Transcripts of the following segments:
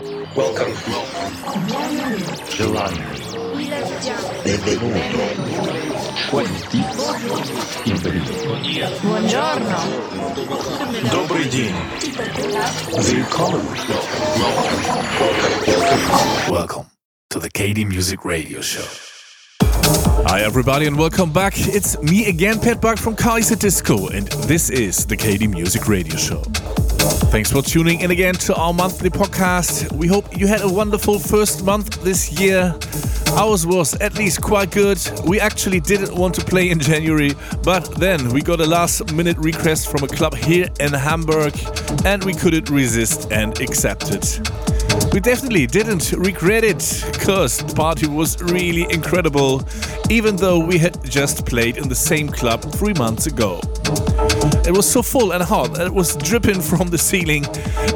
Welcome. Gelato. Benvenuto. Quanti. Buongiorno. Добрый день. Welcome. Welcome. Welcome to the KD Music Radio Show. Hi, everybody, and welcome back. It's me again, Pat Buck from Kaiserdisco, and this is the KD Music Radio Show. Thanks for tuning in again to our monthly podcast. We hope you had a wonderful first month this year. Ours was at least quite good. We actually didn't want to play in January, but then we got a last minute request from a club here in Hamburg, and we couldn't resist and accept it. We definitely didn't regret it, because the party was really incredible, even though we had just played in the same club three months ago. It was so full and hot that it was dripping from the ceiling,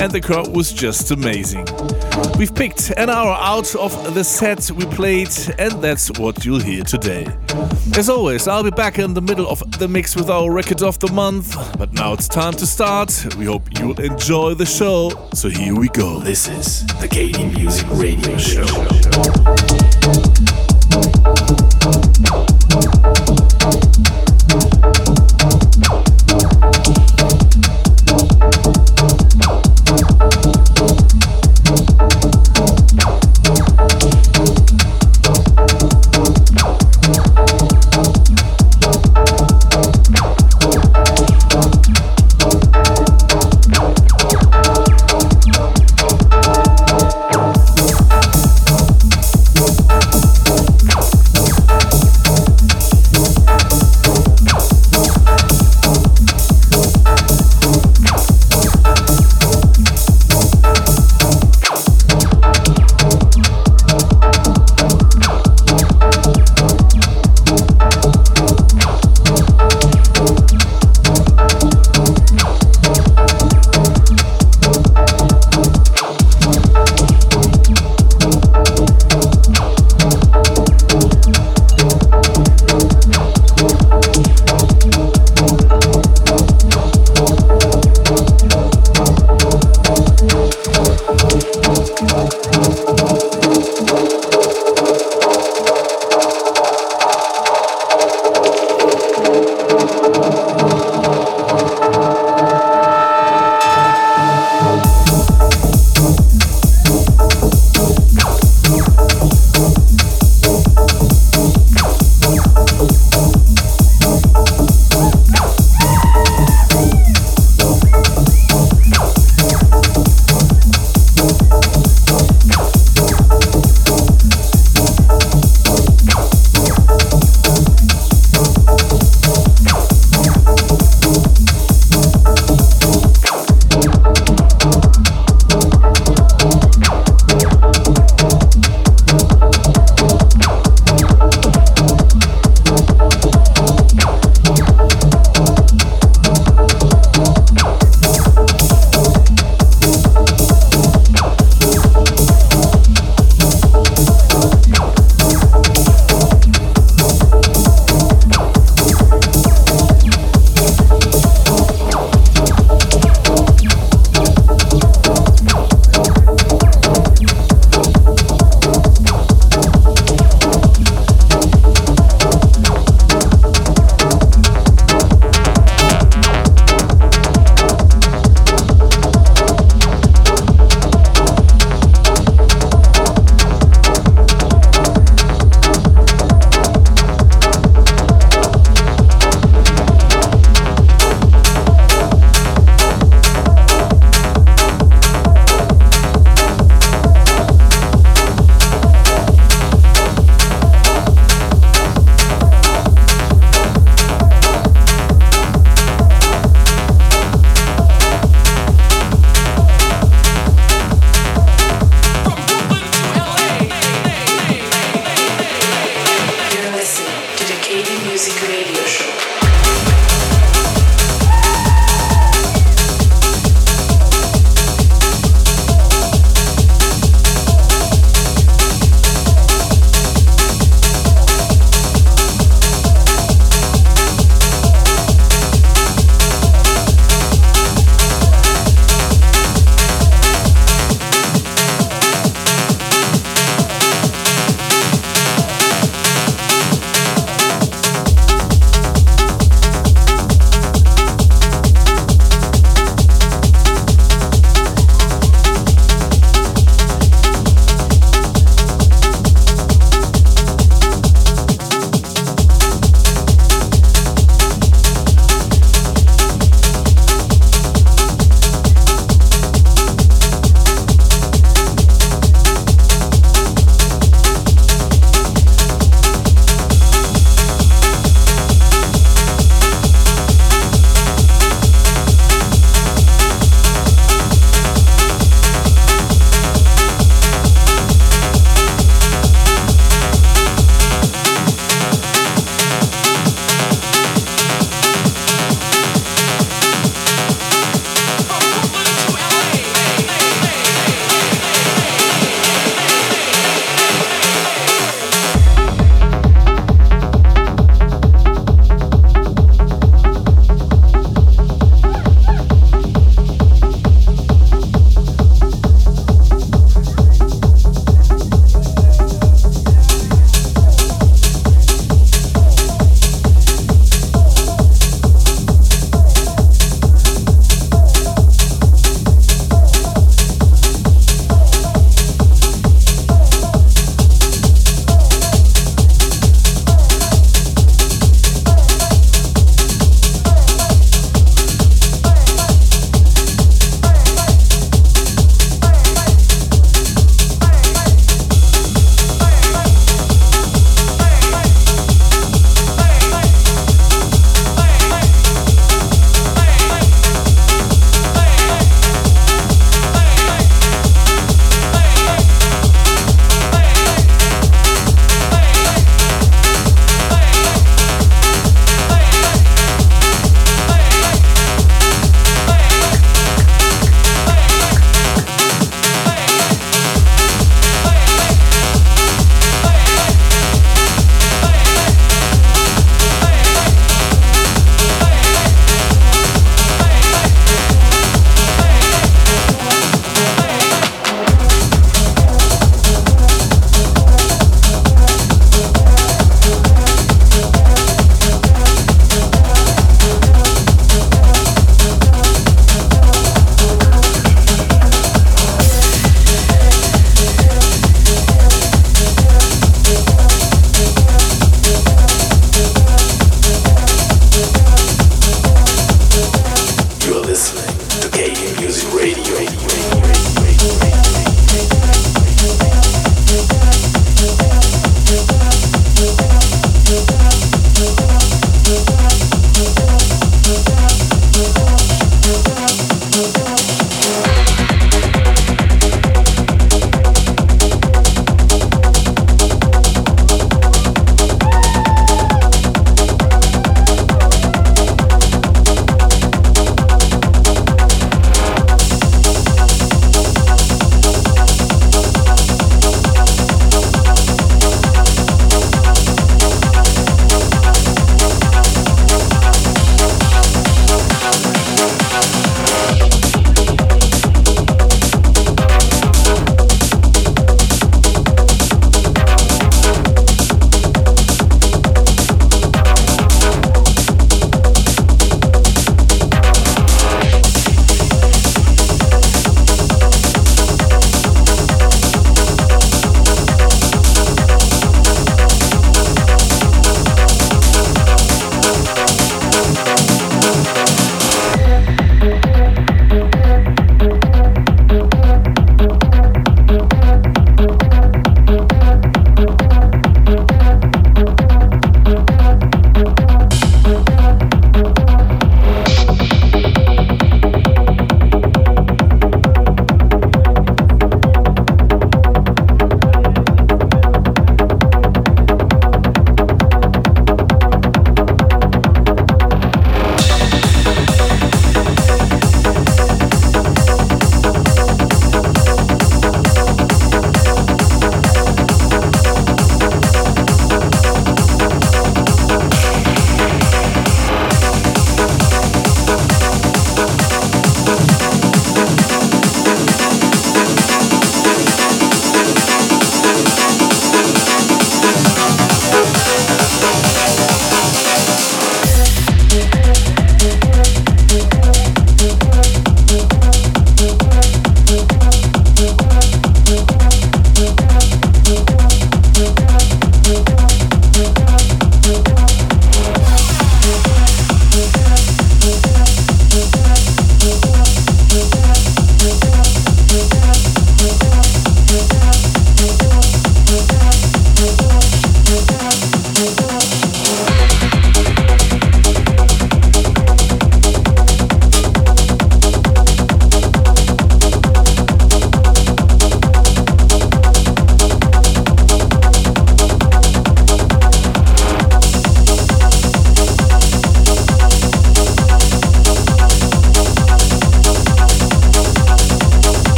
and the crowd was just amazing. We've picked an hour out of the set we played, and that's what you'll hear today. As always, I'll be back in the middle of the mix with our record of the month, but now it's time to start. We hope you'll enjoy the show, so here we go. This is the KD Music Radio Show.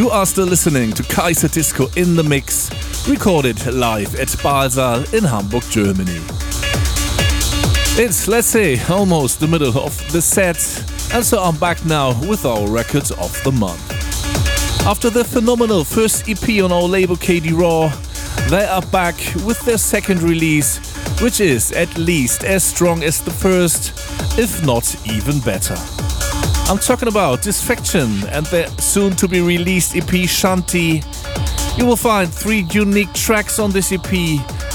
You are still listening to Kaiserdisco in the Mix, recorded live at Baalsaal in Hamburg, Germany. It's, let's say, almost the middle of the set, and so I'm back now with our records of the month. After the phenomenal first EP on our label KD Raw, they are back with their second release, which is at least as strong as the first, if not even better. I'm talking about Dysfaction and their soon to be released EP Shanti. You will find three unique tracks on this EP,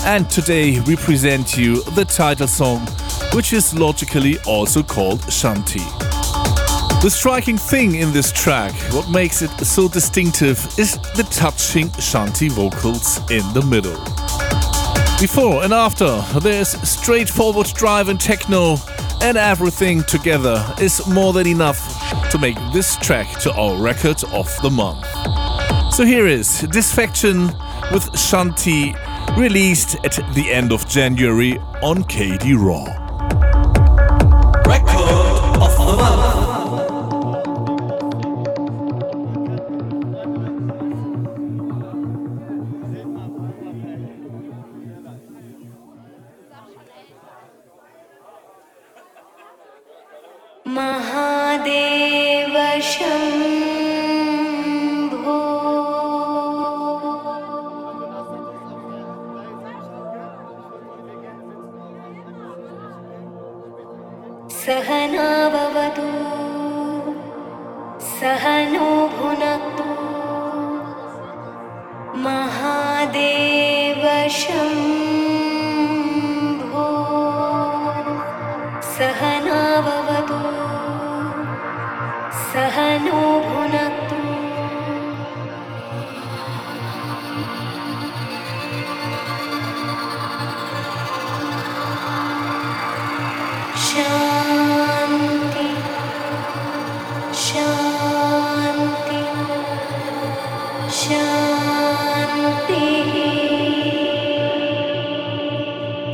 and today we present you the title song, which is logically also called Shanti. The striking thing in this track, what makes it so distinctive, is the touching Shanti vocals in the middle. Before and after, there's straightforward drive and techno and everything together is more than enough to make this track to our record of the month. So here is Dysfaction with Shanti, released at the end of January on KD Raw.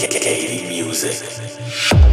KD Music.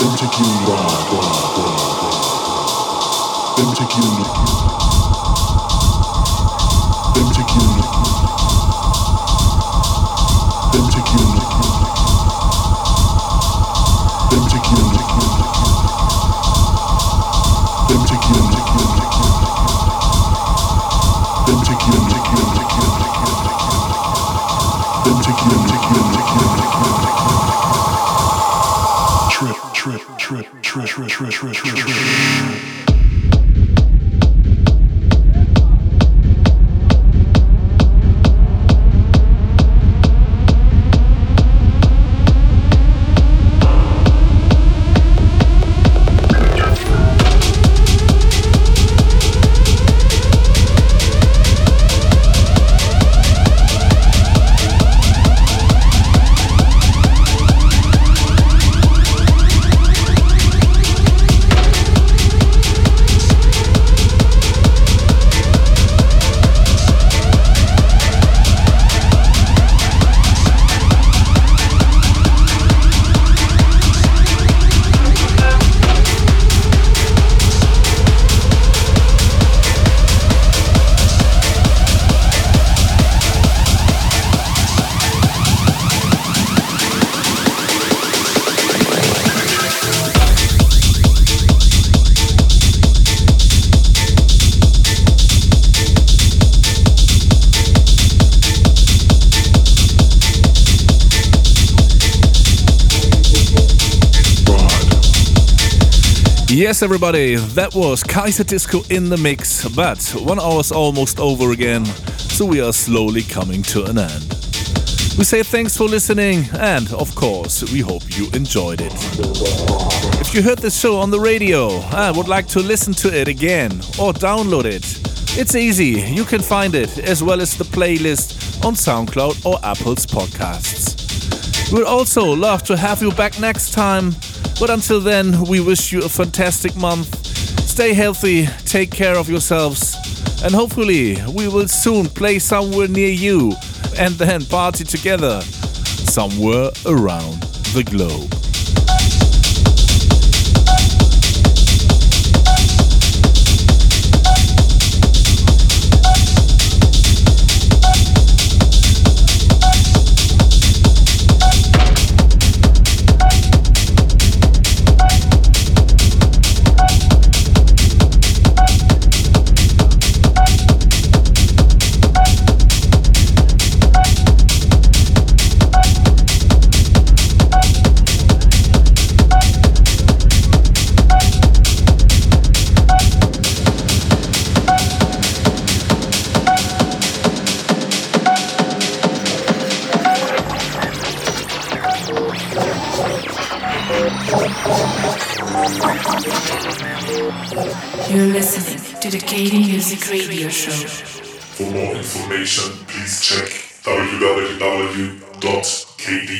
Them take you, ride, ride, ride, ride. Them take you. Yes, everybody, that was Kaiserdisco in the mix, but one hour's almost over again, so we are slowly coming to an end. We say thanks for listening, and of course, we hope you enjoyed it. If you heard this show on the radio and would like to listen to it again or download it, it's easy. You can find it as well as the playlist on SoundCloud or Apple's podcasts. We'd also love to have you back next time but until then, we wish you a fantastic month. Stay healthy, take care of yourselves, and hopefully, we will soon play somewhere near you and then party together somewhere around the globe. Music Radio Show. For more information, please check www.kd-music.net.